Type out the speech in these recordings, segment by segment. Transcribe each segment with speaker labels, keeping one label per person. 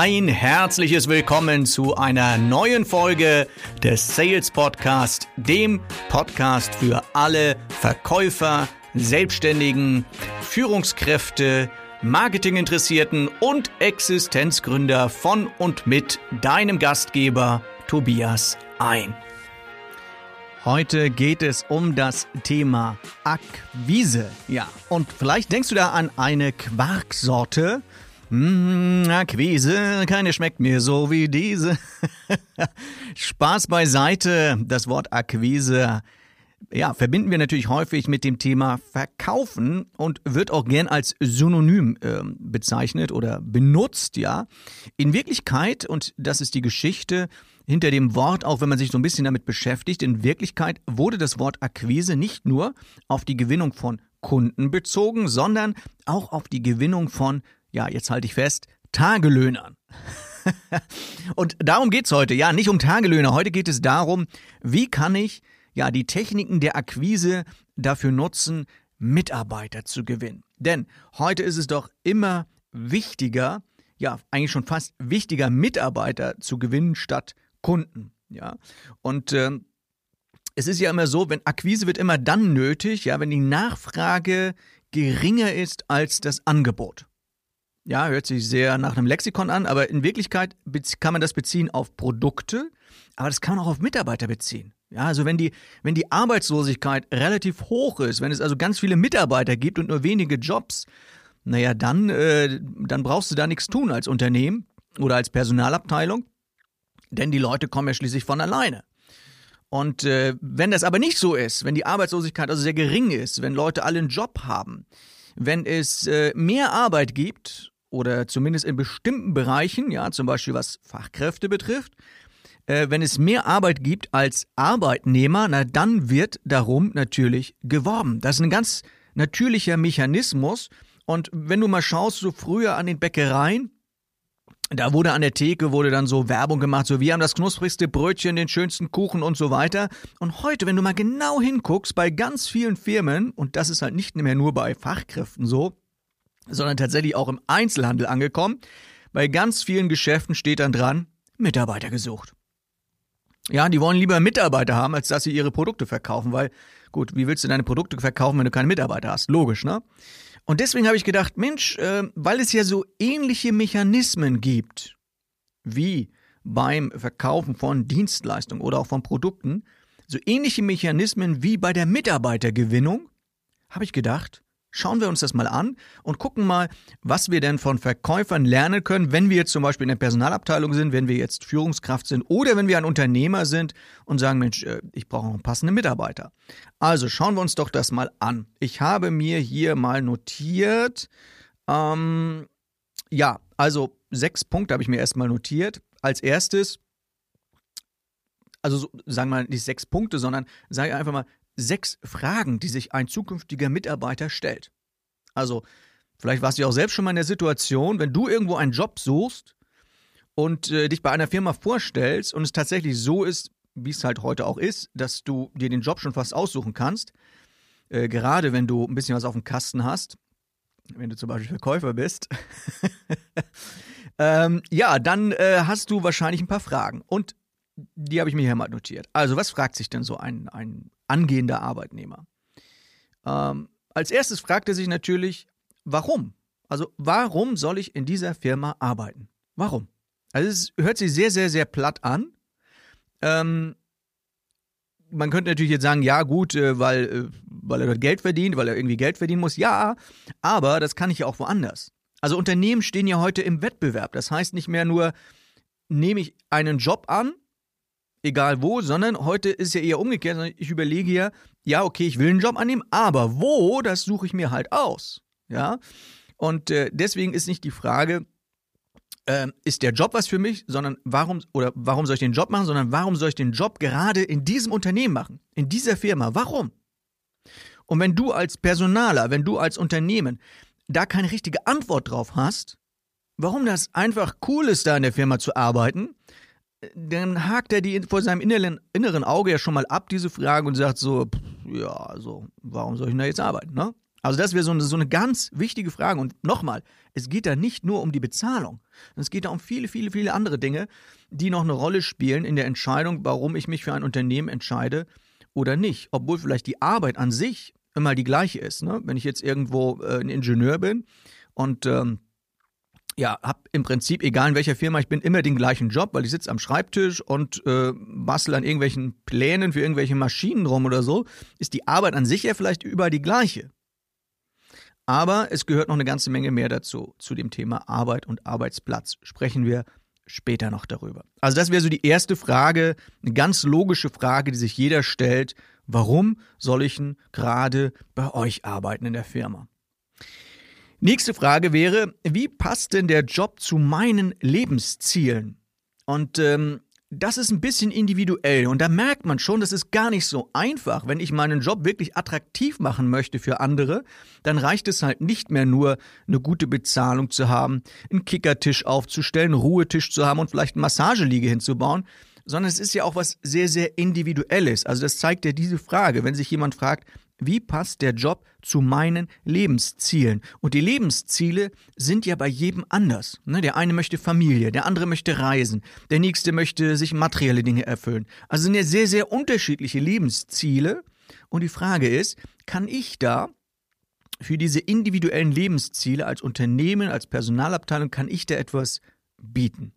Speaker 1: Ein herzliches Willkommen zu einer neuen Folge des Sales Podcast, dem Podcast für alle Verkäufer, Selbstständigen, Führungskräfte, Marketinginteressierten und Existenzgründer von und mit deinem Gastgeber Tobias ein. Heute geht es um das Thema Akquise. Ja, und vielleicht denkst du da an eine Quarksorte, Mmh, Akquise, keine schmeckt mir so wie diese. Spaß beiseite. Das Wort Akquise, ja, verbinden wir natürlich häufig mit dem Thema Verkaufen und wird auch gern als Synonym äh, bezeichnet oder benutzt, ja. In Wirklichkeit, und das ist die Geschichte hinter dem Wort, auch wenn man sich so ein bisschen damit beschäftigt, in Wirklichkeit wurde das Wort Akquise nicht nur auf die Gewinnung von Kunden bezogen, sondern auch auf die Gewinnung von ja, jetzt halte ich fest, Tagelöhnern. und darum geht es heute. Ja, nicht um Tagelöhner. Heute geht es darum, wie kann ich ja die Techniken der Akquise dafür nutzen, Mitarbeiter zu gewinnen. Denn heute ist es doch immer wichtiger, ja, eigentlich schon fast wichtiger, Mitarbeiter zu gewinnen statt Kunden. Ja, und äh, es ist ja immer so, wenn Akquise wird immer dann nötig, ja, wenn die Nachfrage geringer ist als das Angebot. Ja, hört sich sehr nach einem Lexikon an, aber in Wirklichkeit kann man das beziehen auf Produkte, aber das kann man auch auf Mitarbeiter beziehen. Ja, also wenn die, wenn die Arbeitslosigkeit relativ hoch ist, wenn es also ganz viele Mitarbeiter gibt und nur wenige Jobs, naja, dann, äh, dann brauchst du da nichts tun als Unternehmen oder als Personalabteilung, denn die Leute kommen ja schließlich von alleine. Und äh, wenn das aber nicht so ist, wenn die Arbeitslosigkeit also sehr gering ist, wenn Leute alle einen Job haben, wenn es äh, mehr Arbeit gibt oder zumindest in bestimmten Bereichen, ja, zum Beispiel was Fachkräfte betrifft, äh, wenn es mehr Arbeit gibt als Arbeitnehmer, na dann wird darum natürlich geworben. Das ist ein ganz natürlicher Mechanismus. Und wenn du mal schaust, so früher an den Bäckereien, da wurde an der Theke wurde dann so Werbung gemacht, so wir haben das knusprigste Brötchen, den schönsten Kuchen und so weiter. Und heute, wenn du mal genau hinguckst, bei ganz vielen Firmen, und das ist halt nicht mehr nur bei Fachkräften so, sondern tatsächlich auch im Einzelhandel angekommen. Bei ganz vielen Geschäften steht dann dran, Mitarbeiter gesucht. Ja, die wollen lieber Mitarbeiter haben, als dass sie ihre Produkte verkaufen, weil, gut, wie willst du deine Produkte verkaufen, wenn du keine Mitarbeiter hast? Logisch, ne? Und deswegen habe ich gedacht, Mensch, äh, weil es ja so ähnliche Mechanismen gibt, wie beim Verkaufen von Dienstleistungen oder auch von Produkten, so ähnliche Mechanismen wie bei der Mitarbeitergewinnung, habe ich gedacht, Schauen wir uns das mal an und gucken mal, was wir denn von Verkäufern lernen können, wenn wir jetzt zum Beispiel in der Personalabteilung sind, wenn wir jetzt Führungskraft sind oder wenn wir ein Unternehmer sind und sagen, Mensch, äh, ich brauche einen passenden Mitarbeiter. Also schauen wir uns doch das mal an. Ich habe mir hier mal notiert, ähm, ja, also sechs Punkte habe ich mir erstmal notiert. Als erstes, also so, sagen wir mal nicht sechs Punkte, sondern sage einfach mal sechs Fragen, die sich ein zukünftiger Mitarbeiter stellt. Also, vielleicht warst du ja auch selbst schon mal in der Situation, wenn du irgendwo einen Job suchst und äh, dich bei einer Firma vorstellst und es tatsächlich so ist, wie es halt heute auch ist, dass du dir den Job schon fast aussuchen kannst, äh, gerade wenn du ein bisschen was auf dem Kasten hast, wenn du zum Beispiel Verkäufer bist, ähm, ja, dann äh, hast du wahrscheinlich ein paar Fragen. Und die habe ich mir hier mal notiert. Also, was fragt sich denn so ein, ein angehender Arbeitnehmer? Ähm, als erstes fragt er sich natürlich, warum? Also, warum soll ich in dieser Firma arbeiten? Warum? Also, es hört sich sehr, sehr, sehr platt an. Ähm, man könnte natürlich jetzt sagen, ja gut, äh, weil, äh, weil er dort Geld verdient, weil er irgendwie Geld verdienen muss. Ja, aber das kann ich ja auch woanders. Also Unternehmen stehen ja heute im Wettbewerb. Das heißt nicht mehr nur, nehme ich einen Job an egal wo, sondern heute ist ja eher umgekehrt. Ich überlege ja, ja, okay, ich will einen Job annehmen, aber wo, das suche ich mir halt aus. Ja. Und äh, deswegen ist nicht die Frage, äh, ist der Job was für mich, sondern warum oder warum soll ich den Job machen, sondern warum soll ich den Job gerade in diesem Unternehmen machen, in dieser Firma? Warum? Und wenn du als Personaler, wenn du als Unternehmen da keine richtige Antwort drauf hast, warum das einfach cool ist, da in der Firma zu arbeiten, dann hakt er die vor seinem inneren, inneren Auge ja schon mal ab, diese Frage, und sagt so, ja, also, warum soll ich denn da jetzt arbeiten, ne? Also das wäre so eine, so eine ganz wichtige Frage. Und nochmal, es geht da nicht nur um die Bezahlung. Es geht da um viele, viele, viele andere Dinge, die noch eine Rolle spielen in der Entscheidung, warum ich mich für ein Unternehmen entscheide oder nicht. Obwohl vielleicht die Arbeit an sich immer die gleiche ist. Ne? Wenn ich jetzt irgendwo äh, ein Ingenieur bin und ähm, ja, habe im Prinzip, egal in welcher Firma ich bin, immer den gleichen Job, weil ich sitze am Schreibtisch und äh, bastel an irgendwelchen Plänen für irgendwelche Maschinen rum oder so, ist die Arbeit an sich ja vielleicht überall die gleiche. Aber es gehört noch eine ganze Menge mehr dazu. Zu dem Thema Arbeit und Arbeitsplatz sprechen wir später noch darüber. Also das wäre so die erste Frage, eine ganz logische Frage, die sich jeder stellt. Warum soll ich denn gerade bei euch arbeiten in der Firma? Nächste Frage wäre, wie passt denn der Job zu meinen Lebenszielen? Und ähm, das ist ein bisschen individuell und da merkt man schon, das ist gar nicht so einfach. Wenn ich meinen Job wirklich attraktiv machen möchte für andere, dann reicht es halt nicht mehr nur, eine gute Bezahlung zu haben, einen Kickertisch aufzustellen, einen Ruhetisch zu haben und vielleicht eine Massageliege hinzubauen, sondern es ist ja auch was sehr, sehr Individuelles. Also das zeigt ja diese Frage. Wenn sich jemand fragt, wie passt der Job zu meinen Lebenszielen? Und die Lebensziele sind ja bei jedem anders. Ne? Der eine möchte Familie, der andere möchte reisen, der nächste möchte sich materielle Dinge erfüllen. Also sind ja sehr, sehr unterschiedliche Lebensziele. Und die Frage ist, kann ich da für diese individuellen Lebensziele als Unternehmen, als Personalabteilung, kann ich da etwas bieten?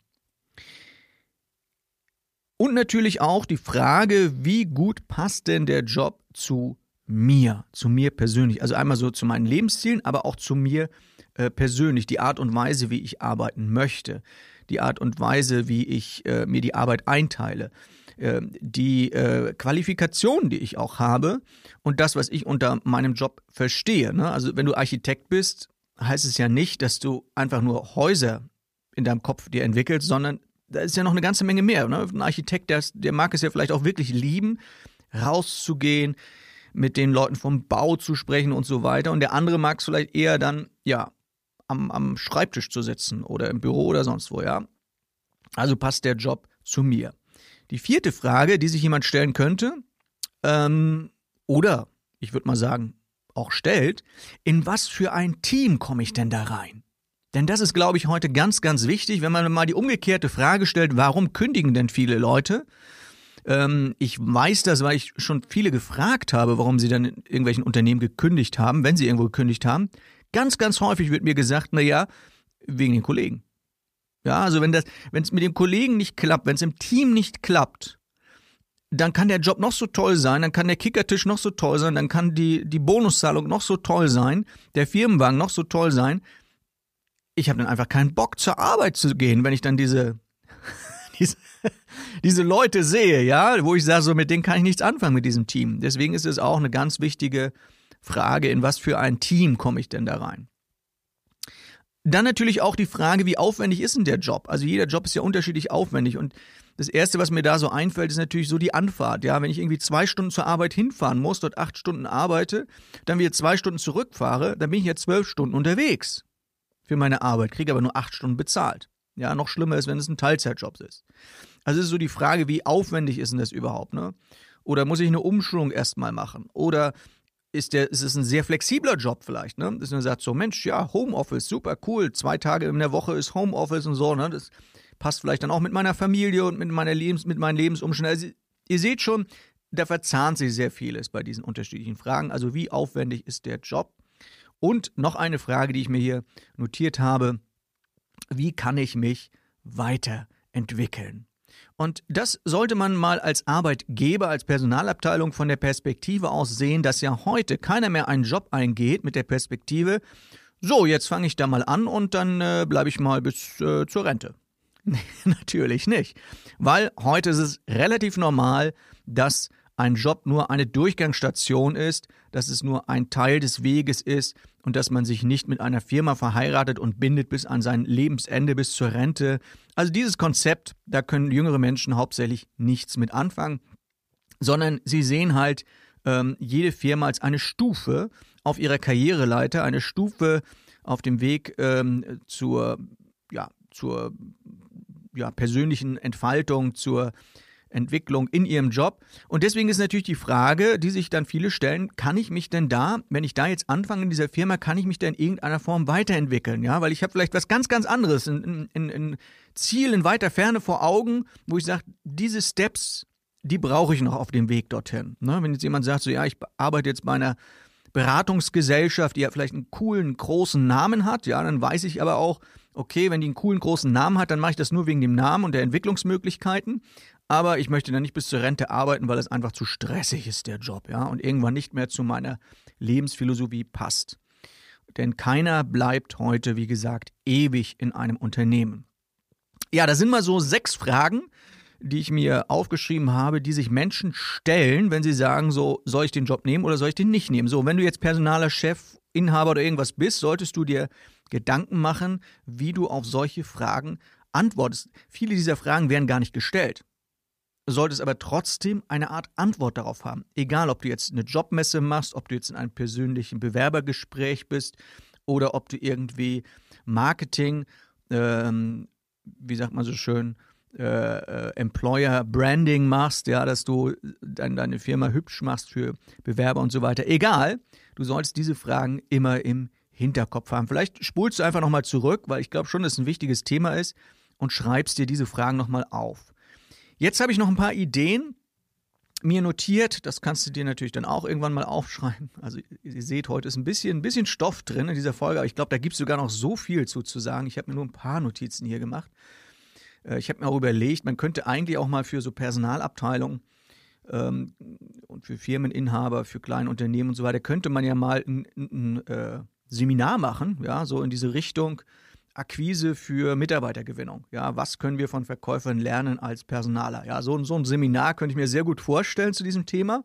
Speaker 1: Und natürlich auch die Frage, wie gut passt denn der Job zu mir, zu mir persönlich. Also einmal so zu meinen Lebenszielen, aber auch zu mir äh, persönlich, die Art und Weise, wie ich arbeiten möchte, die Art und Weise, wie ich äh, mir die Arbeit einteile, äh, die Qualifikationen, die ich auch habe und das, was ich unter meinem Job verstehe. Ne? Also wenn du Architekt bist, heißt es ja nicht, dass du einfach nur Häuser in deinem Kopf dir entwickelst, sondern da ist ja noch eine ganze Menge mehr. Ne? Ein Architekt, der, der mag es ja vielleicht auch wirklich lieben, rauszugehen, mit den Leuten vom Bau zu sprechen und so weiter. Und der andere mag es vielleicht eher dann, ja, am, am Schreibtisch zu sitzen oder im Büro oder sonst wo, ja. Also passt der Job zu mir. Die vierte Frage, die sich jemand stellen könnte, ähm, oder ich würde mal sagen, auch stellt, in was für ein Team komme ich denn da rein? Denn das ist, glaube ich, heute ganz, ganz wichtig, wenn man mal die umgekehrte Frage stellt, warum kündigen denn viele Leute? Ähm, ich weiß das, weil ich schon viele gefragt habe, warum sie dann in irgendwelchen Unternehmen gekündigt haben, wenn sie irgendwo gekündigt haben. Ganz, ganz häufig wird mir gesagt, na ja, wegen den Kollegen. Ja, also wenn das, wenn es mit dem Kollegen nicht klappt, wenn es im Team nicht klappt, dann kann der Job noch so toll sein, dann kann der Kickertisch noch so toll sein, dann kann die, die Bonuszahlung noch so toll sein, der Firmenwagen noch so toll sein. Ich habe dann einfach keinen Bock zur Arbeit zu gehen, wenn ich dann diese diese, diese Leute sehe, ja, wo ich sage, so mit denen kann ich nichts anfangen mit diesem Team. Deswegen ist es auch eine ganz wichtige Frage, in was für ein Team komme ich denn da rein? Dann natürlich auch die Frage, wie aufwendig ist denn der Job? Also jeder Job ist ja unterschiedlich aufwendig und das erste, was mir da so einfällt, ist natürlich so die Anfahrt. Ja, wenn ich irgendwie zwei Stunden zur Arbeit hinfahren muss, dort acht Stunden arbeite, dann wieder zwei Stunden zurückfahre, dann bin ich ja zwölf Stunden unterwegs für meine Arbeit, kriege aber nur acht Stunden bezahlt. Ja, noch schlimmer ist, wenn es ein Teilzeitjob ist. Also es ist so die Frage, wie aufwendig ist denn das überhaupt, ne? Oder muss ich eine Umschulung erstmal machen? Oder ist, der, ist es ein sehr flexibler Job vielleicht, ne? Dass man sagt so, Mensch, ja, Homeoffice, super cool, zwei Tage in der Woche ist Homeoffice und so, ne? Das passt vielleicht dann auch mit meiner Familie und mit, meiner Lebens, mit meinen Lebensumständen. Also, ihr seht schon, da verzahnt sich sehr vieles bei diesen unterschiedlichen Fragen. Also wie aufwendig ist der Job? Und noch eine Frage, die ich mir hier notiert habe wie kann ich mich weiterentwickeln? Und das sollte man mal als Arbeitgeber, als Personalabteilung von der Perspektive aus sehen, dass ja heute keiner mehr einen Job eingeht mit der Perspektive, so, jetzt fange ich da mal an und dann äh, bleibe ich mal bis äh, zur Rente. natürlich nicht. Weil heute ist es relativ normal, dass ein Job nur eine Durchgangsstation ist, dass es nur ein Teil des Weges ist und dass man sich nicht mit einer Firma verheiratet und bindet bis an sein Lebensende, bis zur Rente. Also dieses Konzept, da können jüngere Menschen hauptsächlich nichts mit anfangen, sondern sie sehen halt ähm, jede Firma als eine Stufe auf ihrer Karriereleiter, eine Stufe auf dem Weg ähm, zur, ja, zur ja, persönlichen Entfaltung, zur Entwicklung in ihrem Job. Und deswegen ist natürlich die Frage, die sich dann viele stellen, kann ich mich denn da, wenn ich da jetzt anfange in dieser Firma, kann ich mich da in irgendeiner Form weiterentwickeln? Ja, weil ich habe vielleicht was ganz, ganz anderes, ein, ein, ein Ziel in weiter Ferne vor Augen, wo ich sage, diese Steps, die brauche ich noch auf dem Weg dorthin. Ne? Wenn jetzt jemand sagt, so ja, ich arbeite jetzt bei einer Beratungsgesellschaft, die ja vielleicht einen coolen, großen Namen hat, ja, dann weiß ich aber auch, okay, wenn die einen coolen, großen Namen hat, dann mache ich das nur wegen dem Namen und der Entwicklungsmöglichkeiten. Aber ich möchte dann nicht bis zur Rente arbeiten, weil es einfach zu stressig ist, der Job, ja, und irgendwann nicht mehr zu meiner Lebensphilosophie passt. Denn keiner bleibt heute, wie gesagt, ewig in einem Unternehmen. Ja, da sind mal so sechs Fragen, die ich mir aufgeschrieben habe, die sich Menschen stellen, wenn sie sagen, so, soll ich den Job nehmen oder soll ich den nicht nehmen? So, wenn du jetzt personaler Chef, Inhaber oder irgendwas bist, solltest du dir Gedanken machen, wie du auf solche Fragen antwortest. Viele dieser Fragen werden gar nicht gestellt. Du solltest aber trotzdem eine Art Antwort darauf haben. Egal, ob du jetzt eine Jobmesse machst, ob du jetzt in einem persönlichen Bewerbergespräch bist oder ob du irgendwie Marketing, ähm, wie sagt man so schön, äh, äh, Employer Branding machst, ja, dass du dein, deine Firma hübsch machst für Bewerber und so weiter. Egal, du sollst diese Fragen immer im Hinterkopf haben. Vielleicht spulst du einfach nochmal zurück, weil ich glaube schon, dass es ein wichtiges Thema ist und schreibst dir diese Fragen nochmal auf. Jetzt habe ich noch ein paar Ideen mir notiert. Das kannst du dir natürlich dann auch irgendwann mal aufschreiben. Also ihr seht, heute ist ein bisschen, ein bisschen Stoff drin in dieser Folge, aber ich glaube, da gibt es sogar noch so viel zu, zu sagen. Ich habe mir nur ein paar Notizen hier gemacht. Äh, ich habe mir auch überlegt, man könnte eigentlich auch mal für so Personalabteilungen ähm, und für Firmeninhaber, für kleine Unternehmen und so weiter, könnte man ja mal ein, ein, ein äh, Seminar machen, ja, so in diese Richtung Akquise für Mitarbeitergewinnung. Ja, was können wir von Verkäufern lernen als Personaler? Ja, so, so ein Seminar könnte ich mir sehr gut vorstellen zu diesem Thema.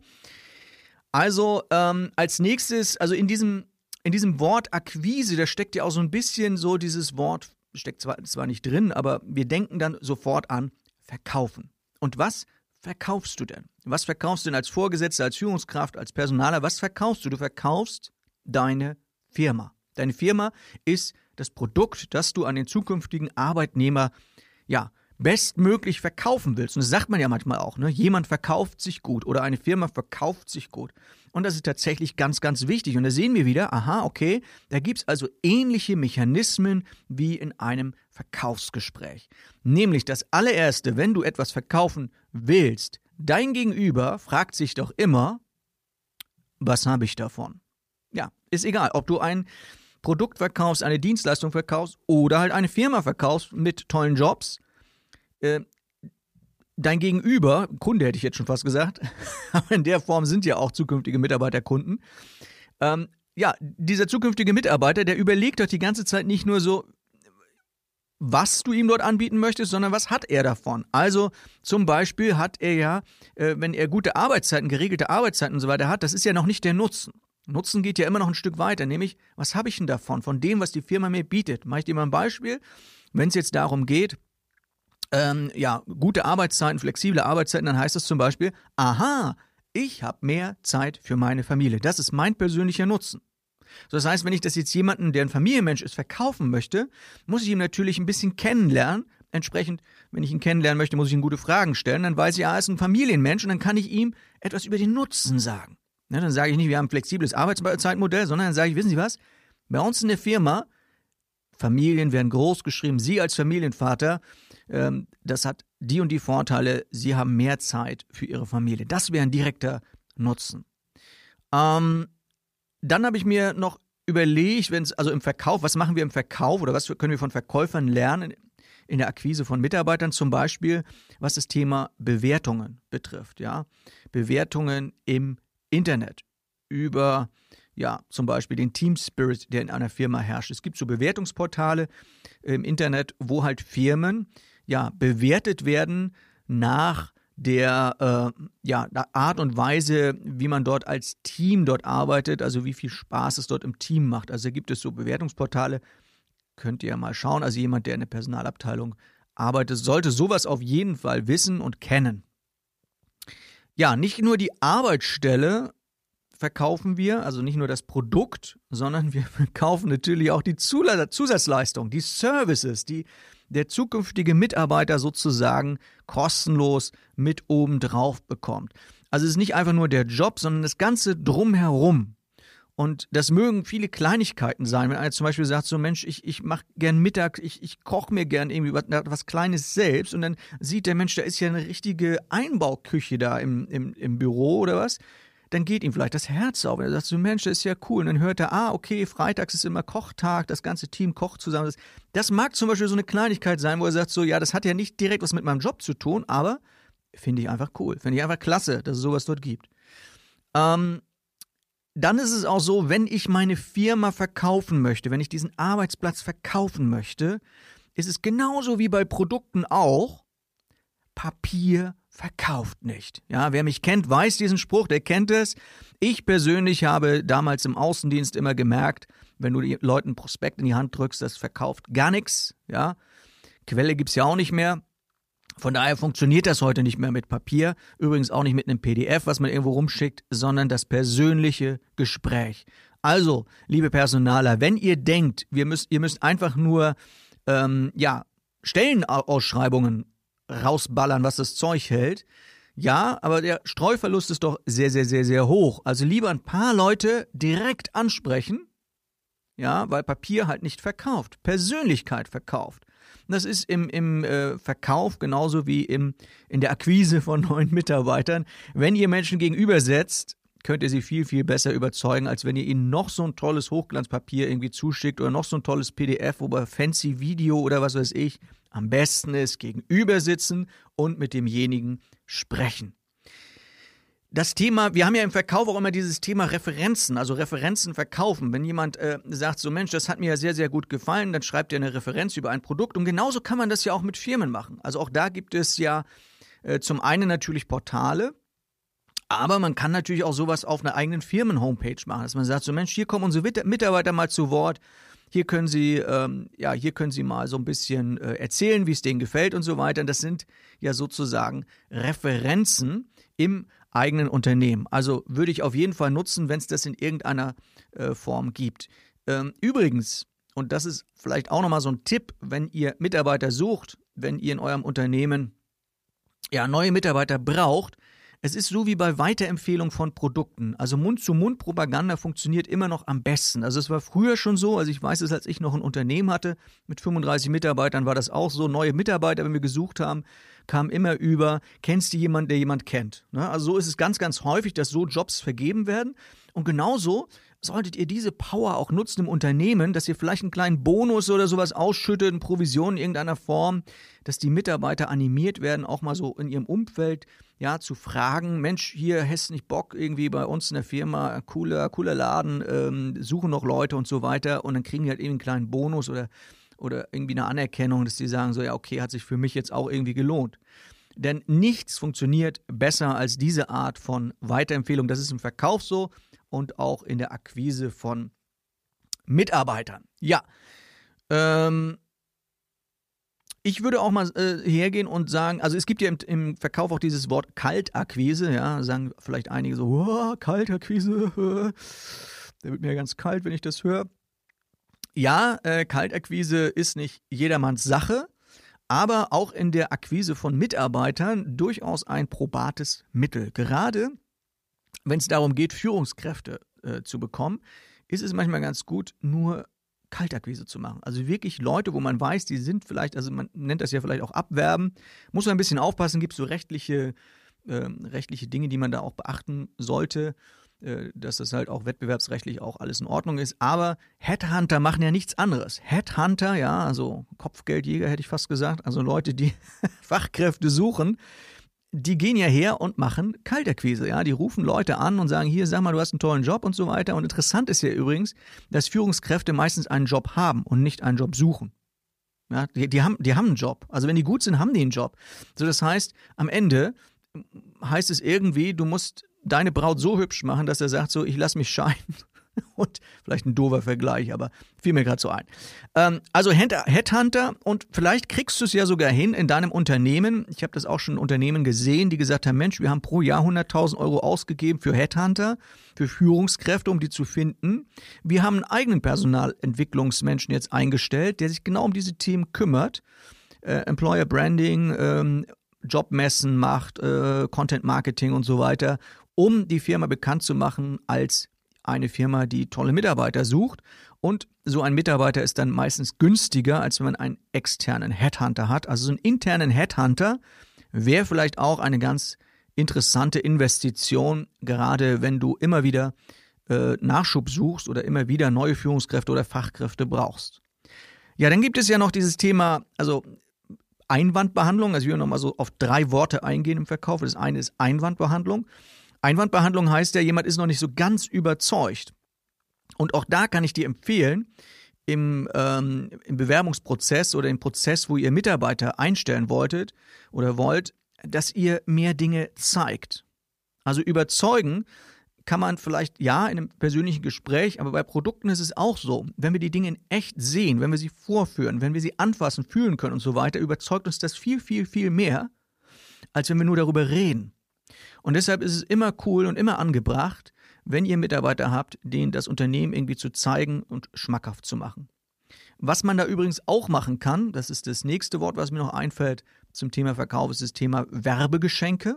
Speaker 1: Also ähm, als nächstes, also in diesem, in diesem Wort Akquise, da steckt ja auch so ein bisschen so dieses Wort steckt zwar, zwar nicht drin, aber wir denken dann sofort an verkaufen. Und was verkaufst du denn? Was verkaufst du denn als Vorgesetzter, als Führungskraft, als Personaler? Was verkaufst du? Du verkaufst deine Firma. Deine Firma ist das Produkt, das du an den zukünftigen Arbeitnehmer ja, bestmöglich verkaufen willst. Und das sagt man ja manchmal auch, ne? Jemand verkauft sich gut oder eine Firma verkauft sich gut. Und das ist tatsächlich ganz, ganz wichtig. Und da sehen wir wieder, aha, okay, da gibt es also ähnliche Mechanismen wie in einem Verkaufsgespräch. Nämlich das allererste, wenn du etwas verkaufen willst, dein Gegenüber fragt sich doch immer, was habe ich davon? Ja, ist egal, ob du ein Produkt verkaufst, eine Dienstleistung verkaufst oder halt eine Firma verkaufst mit tollen Jobs äh, dein Gegenüber, Kunde hätte ich jetzt schon fast gesagt, aber in der Form sind ja auch zukünftige Mitarbeiter Kunden. Ähm, ja, dieser zukünftige Mitarbeiter, der überlegt doch die ganze Zeit nicht nur so, was du ihm dort anbieten möchtest, sondern was hat er davon? Also zum Beispiel hat er ja, äh, wenn er gute Arbeitszeiten, geregelte Arbeitszeiten und so weiter hat, das ist ja noch nicht der Nutzen. Nutzen geht ja immer noch ein Stück weiter, nämlich, was habe ich denn davon, von dem, was die Firma mir bietet? Mache ich dir mal ein Beispiel. Wenn es jetzt darum geht, ähm, ja, gute Arbeitszeiten, flexible Arbeitszeiten, dann heißt das zum Beispiel, aha, ich habe mehr Zeit für meine Familie. Das ist mein persönlicher Nutzen. So, das heißt, wenn ich das jetzt jemanden, der ein Familienmensch ist, verkaufen möchte, muss ich ihn natürlich ein bisschen kennenlernen. Entsprechend, wenn ich ihn kennenlernen möchte, muss ich ihm gute Fragen stellen. Dann weiß ich, ah, er ist ein Familienmensch und dann kann ich ihm etwas über den Nutzen sagen. Ja, dann sage ich nicht, wir haben ein flexibles Arbeitszeitmodell, sondern dann sage ich, wissen Sie was? Bei uns in der Firma, Familien werden groß geschrieben, Sie als Familienvater ähm, das hat die und die Vorteile, sie haben mehr Zeit für ihre Familie. Das wäre ein direkter Nutzen. Ähm, dann habe ich mir noch überlegt, wenn es also im Verkauf, was machen wir im Verkauf oder was können wir von Verkäufern lernen in der Akquise von Mitarbeitern zum Beispiel, was das Thema Bewertungen betrifft, ja, Bewertungen im Internet über ja, zum Beispiel den Team Spirit, der in einer Firma herrscht. Es gibt so Bewertungsportale im Internet, wo halt Firmen ja, bewertet werden nach der äh, ja, Art und Weise, wie man dort als Team dort arbeitet, also wie viel Spaß es dort im Team macht. Also gibt es so Bewertungsportale, könnt ihr ja mal schauen. Also jemand, der in der Personalabteilung arbeitet, sollte sowas auf jeden Fall wissen und kennen. Ja, nicht nur die Arbeitsstelle verkaufen wir, also nicht nur das Produkt, sondern wir verkaufen natürlich auch die Zusatzleistung, die Services, die der zukünftige Mitarbeiter sozusagen kostenlos mit oben drauf bekommt. Also es ist nicht einfach nur der Job, sondern das Ganze drumherum. Und das mögen viele Kleinigkeiten sein. Wenn einer zum Beispiel sagt, so Mensch, ich, ich mache gern Mittag, ich, ich koche mir gern irgendwie was, was, Kleines selbst und dann sieht der Mensch, da ist ja eine richtige Einbauküche da im, im, im Büro oder was. Dann geht ihm vielleicht das Herz auf. Er sagt so, Mensch, das ist ja cool. Und dann hört er, ah, okay, freitags ist immer Kochtag, das ganze Team kocht zusammen. Das, das mag zum Beispiel so eine Kleinigkeit sein, wo er sagt so, ja, das hat ja nicht direkt was mit meinem Job zu tun, aber finde ich einfach cool. Finde ich einfach klasse, dass es sowas dort gibt. Ähm, dann ist es auch so, wenn ich meine Firma verkaufen möchte, wenn ich diesen Arbeitsplatz verkaufen möchte, ist es genauso wie bei Produkten auch, Papier verkauft nicht. Ja, wer mich kennt, weiß diesen Spruch, der kennt es. Ich persönlich habe damals im Außendienst immer gemerkt, wenn du den Leuten Prospekt in die Hand drückst, das verkauft gar nichts. Ja, Quelle gibt es ja auch nicht mehr. Von daher funktioniert das heute nicht mehr mit Papier, übrigens auch nicht mit einem PDF, was man irgendwo rumschickt, sondern das persönliche Gespräch. Also, liebe Personaler, wenn ihr denkt, wir müsst, ihr müsst einfach nur ähm, ja, Stellenausschreibungen rausballern, was das Zeug hält, ja, aber der Streuverlust ist doch sehr, sehr, sehr, sehr hoch. Also lieber ein paar Leute direkt ansprechen, ja, weil Papier halt nicht verkauft, Persönlichkeit verkauft. Das ist im, im äh, Verkauf genauso wie im, in der Akquise von neuen Mitarbeitern. Wenn ihr Menschen gegenübersetzt, könnt ihr sie viel, viel besser überzeugen, als wenn ihr ihnen noch so ein tolles Hochglanzpapier irgendwie zuschickt oder noch so ein tolles PDF oder fancy Video oder was weiß ich. Am besten ist gegenüber sitzen und mit demjenigen sprechen das Thema, wir haben ja im Verkauf auch immer dieses Thema Referenzen, also Referenzen verkaufen. Wenn jemand äh, sagt, so Mensch, das hat mir ja sehr, sehr gut gefallen, dann schreibt er eine Referenz über ein Produkt. Und genauso kann man das ja auch mit Firmen machen. Also auch da gibt es ja äh, zum einen natürlich Portale, aber man kann natürlich auch sowas auf einer eigenen Firmen-Homepage machen, dass man sagt, so Mensch, hier kommen unsere Mitarbeiter mal zu Wort. Hier können Sie, ähm, ja, hier können Sie mal so ein bisschen äh, erzählen, wie es denen gefällt und so weiter. Das sind ja sozusagen Referenzen im eigenen Unternehmen. Also würde ich auf jeden Fall nutzen, wenn es das in irgendeiner äh, Form gibt. Ähm, übrigens, und das ist vielleicht auch nochmal so ein Tipp, wenn ihr Mitarbeiter sucht, wenn ihr in eurem Unternehmen ja, neue Mitarbeiter braucht, es ist so wie bei Weiterempfehlung von Produkten. Also Mund-zu-Mund-Propaganda funktioniert immer noch am besten. Also es war früher schon so, also ich weiß es, als ich noch ein Unternehmen hatte mit 35 Mitarbeitern, war das auch so. Neue Mitarbeiter, wenn wir gesucht haben, kamen immer über, kennst du jemanden, der jemand kennt? Ne? Also so ist es ganz, ganz häufig, dass so Jobs vergeben werden. Und genauso solltet ihr diese Power auch nutzen im Unternehmen, dass ihr vielleicht einen kleinen Bonus oder sowas ausschüttet, eine Provision in irgendeiner Form, dass die Mitarbeiter animiert werden, auch mal so in ihrem Umfeld ja, zu fragen, Mensch, hier du nicht Bock, irgendwie bei uns in der Firma, cooler, cooler Laden, ähm, suchen noch Leute und so weiter und dann kriegen die halt eben einen kleinen Bonus oder, oder irgendwie eine Anerkennung, dass die sagen so, ja, okay, hat sich für mich jetzt auch irgendwie gelohnt. Denn nichts funktioniert besser als diese Art von Weiterempfehlung. Das ist im Verkauf so und auch in der Akquise von Mitarbeitern. Ja, ähm, ich würde auch mal äh, hergehen und sagen, also es gibt ja im, im Verkauf auch dieses Wort Kaltakquise, ja, sagen vielleicht einige so, oh, Kaltakquise, da wird mir ganz kalt, wenn ich das höre. Ja, äh, Kaltakquise ist nicht jedermanns Sache, aber auch in der Akquise von Mitarbeitern durchaus ein probates Mittel. Gerade wenn es darum geht, Führungskräfte äh, zu bekommen, ist es manchmal ganz gut, nur Kaltakquise zu machen. Also wirklich Leute, wo man weiß, die sind vielleicht, also man nennt das ja vielleicht auch Abwerben, muss man ein bisschen aufpassen, gibt es so rechtliche, äh, rechtliche Dinge, die man da auch beachten sollte, äh, dass das halt auch wettbewerbsrechtlich auch alles in Ordnung ist. Aber Headhunter machen ja nichts anderes. Headhunter, ja, also Kopfgeldjäger hätte ich fast gesagt, also Leute, die Fachkräfte suchen, die gehen ja her und machen Kalterquise, ja, die rufen Leute an und sagen, hier, sag mal, du hast einen tollen Job und so weiter. Und interessant ist ja übrigens, dass Führungskräfte meistens einen Job haben und nicht einen Job suchen. Ja, die, die, haben, die haben einen Job. Also wenn die gut sind, haben die einen Job. So, das heißt, am Ende heißt es irgendwie, du musst deine Braut so hübsch machen, dass er sagt so, ich lass mich scheiden und vielleicht ein doofer Vergleich, aber fiel mir gerade so ein. Ähm, also Headhunter und vielleicht kriegst du es ja sogar hin in deinem Unternehmen. Ich habe das auch schon in Unternehmen gesehen, die gesagt haben, Mensch, wir haben pro Jahr 100.000 Euro ausgegeben für Headhunter, für Führungskräfte, um die zu finden. Wir haben einen eigenen Personalentwicklungsmenschen jetzt eingestellt, der sich genau um diese Themen kümmert. Äh, Employer Branding, ähm, Jobmessen macht, äh, Content Marketing und so weiter, um die Firma bekannt zu machen als eine Firma, die tolle Mitarbeiter sucht. Und so ein Mitarbeiter ist dann meistens günstiger, als wenn man einen externen Headhunter hat. Also so einen internen Headhunter wäre vielleicht auch eine ganz interessante Investition, gerade wenn du immer wieder äh, Nachschub suchst oder immer wieder neue Führungskräfte oder Fachkräfte brauchst. Ja, dann gibt es ja noch dieses Thema, also Einwandbehandlung. Also ich will nochmal so auf drei Worte eingehen im Verkauf. Das eine ist Einwandbehandlung. Einwandbehandlung heißt ja, jemand ist noch nicht so ganz überzeugt. Und auch da kann ich dir empfehlen, im, ähm, im Bewerbungsprozess oder im Prozess, wo ihr Mitarbeiter einstellen wolltet oder wollt, dass ihr mehr Dinge zeigt. Also überzeugen kann man vielleicht ja in einem persönlichen Gespräch, aber bei Produkten ist es auch so. Wenn wir die Dinge in echt sehen, wenn wir sie vorführen, wenn wir sie anfassen, fühlen können und so weiter, überzeugt uns das viel, viel, viel mehr, als wenn wir nur darüber reden. Und deshalb ist es immer cool und immer angebracht, wenn ihr Mitarbeiter habt, denen das Unternehmen irgendwie zu zeigen und schmackhaft zu machen. Was man da übrigens auch machen kann, das ist das nächste Wort, was mir noch einfällt zum Thema Verkauf, ist das Thema Werbegeschenke.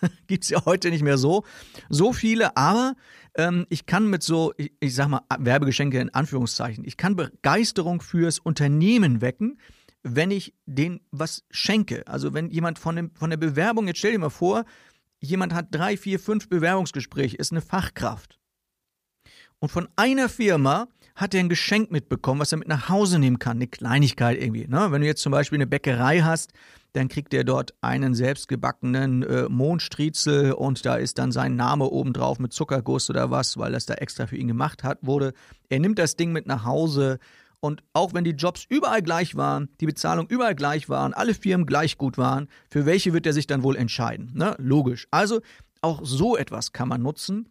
Speaker 1: Gibt es ja heute nicht mehr so. So viele, aber ähm, ich kann mit so, ich, ich sag mal, Werbegeschenke in Anführungszeichen, ich kann Begeisterung fürs Unternehmen wecken, wenn ich denen was schenke. Also wenn jemand von, dem, von der Bewerbung, jetzt stell dir mal vor, jemand hat drei, vier, fünf Bewerbungsgespräche, ist eine Fachkraft. Und von einer Firma hat er ein Geschenk mitbekommen, was er mit nach Hause nehmen kann. Eine Kleinigkeit irgendwie. Ne? Wenn du jetzt zum Beispiel eine Bäckerei hast, dann kriegt er dort einen selbstgebackenen äh, Mondstriezel und da ist dann sein Name oben drauf mit Zuckerguss oder was, weil das da extra für ihn gemacht hat, wurde. Er nimmt das Ding mit nach Hause und auch wenn die Jobs überall gleich waren, die Bezahlung überall gleich waren, alle Firmen gleich gut waren, für welche wird er sich dann wohl entscheiden? Ne? Logisch. Also auch so etwas kann man nutzen,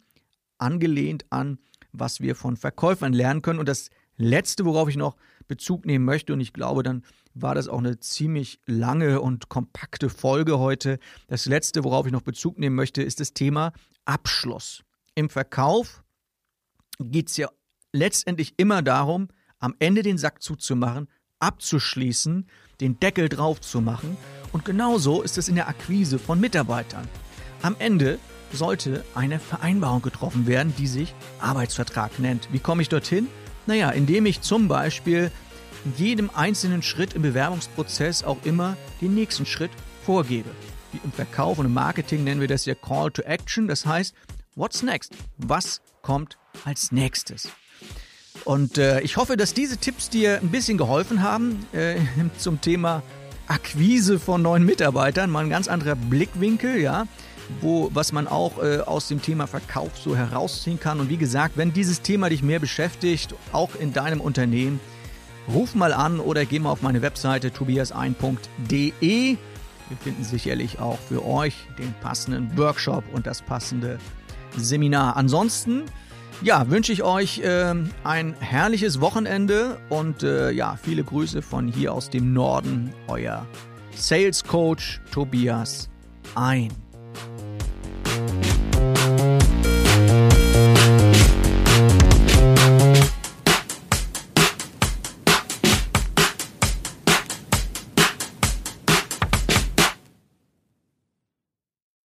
Speaker 1: angelehnt an was wir von Verkäufern lernen können. Und das Letzte, worauf ich noch Bezug nehmen möchte, und ich glaube, dann war das auch eine ziemlich lange und kompakte Folge heute. Das Letzte, worauf ich noch Bezug nehmen möchte, ist das Thema Abschluss. Im Verkauf geht es ja letztendlich immer darum, am Ende den Sack zuzumachen, abzuschließen, den Deckel drauf zu machen. Und genauso ist es in der Akquise von Mitarbeitern. Am Ende sollte eine Vereinbarung getroffen werden, die sich Arbeitsvertrag nennt. Wie komme ich dorthin? Naja, indem ich zum Beispiel in jedem einzelnen Schritt im Bewerbungsprozess auch immer den nächsten Schritt vorgebe. Wie im Verkauf und im Marketing nennen wir das ja Call to Action. Das heißt, what's next? Was kommt als nächstes? Und äh, ich hoffe, dass diese Tipps dir ein bisschen geholfen haben äh, zum Thema Akquise von neuen Mitarbeitern. Mal ein ganz anderer Blickwinkel, ja wo, was man auch äh, aus dem Thema Verkauf so herausziehen kann. Und wie gesagt, wenn dieses Thema dich mehr beschäftigt, auch in deinem Unternehmen, ruf mal an oder geh mal auf meine Webseite tobiasein.de. Wir finden sicherlich auch für euch den passenden Workshop und das passende Seminar. Ansonsten, ja, wünsche ich euch äh, ein herrliches Wochenende und äh, ja, viele Grüße von hier aus dem Norden, euer Sales Coach Tobias Ein.